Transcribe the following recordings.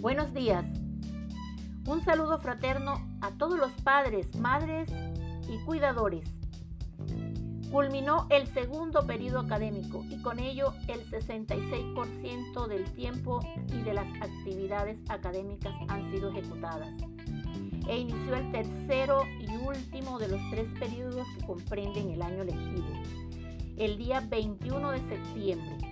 Buenos días. Un saludo fraterno a todos los padres, madres y cuidadores. Culminó el segundo periodo académico y con ello el 66% del tiempo y de las actividades académicas han sido ejecutadas. E inició el tercero y último de los tres periodos que comprenden el año lectivo, el día 21 de septiembre.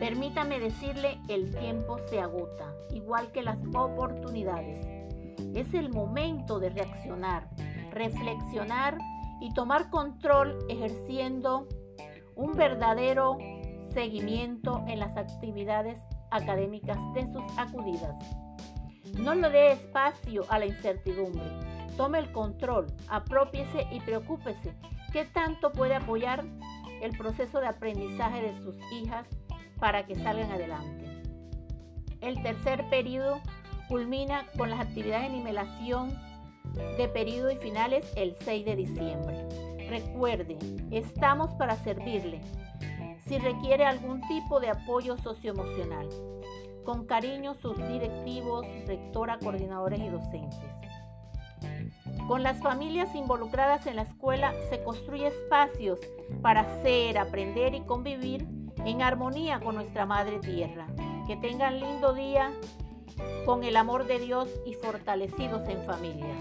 Permítame decirle, el tiempo se agota, igual que las oportunidades. Es el momento de reaccionar, reflexionar y tomar control ejerciendo un verdadero seguimiento en las actividades académicas de sus acudidas. No le dé espacio a la incertidumbre. Tome el control, apropiese y preocúpese qué tanto puede apoyar el proceso de aprendizaje de sus hijas para que salgan adelante. El tercer periodo culmina con las actividades de nivelación de periodo y finales el 6 de diciembre. Recuerde, estamos para servirle si requiere algún tipo de apoyo socioemocional. Con cariño sus directivos, rectora, coordinadores y docentes. Con las familias involucradas en la escuela se construye espacios para hacer, aprender y convivir en armonía con nuestra Madre Tierra. Que tengan lindo día con el amor de Dios y fortalecidos en familia.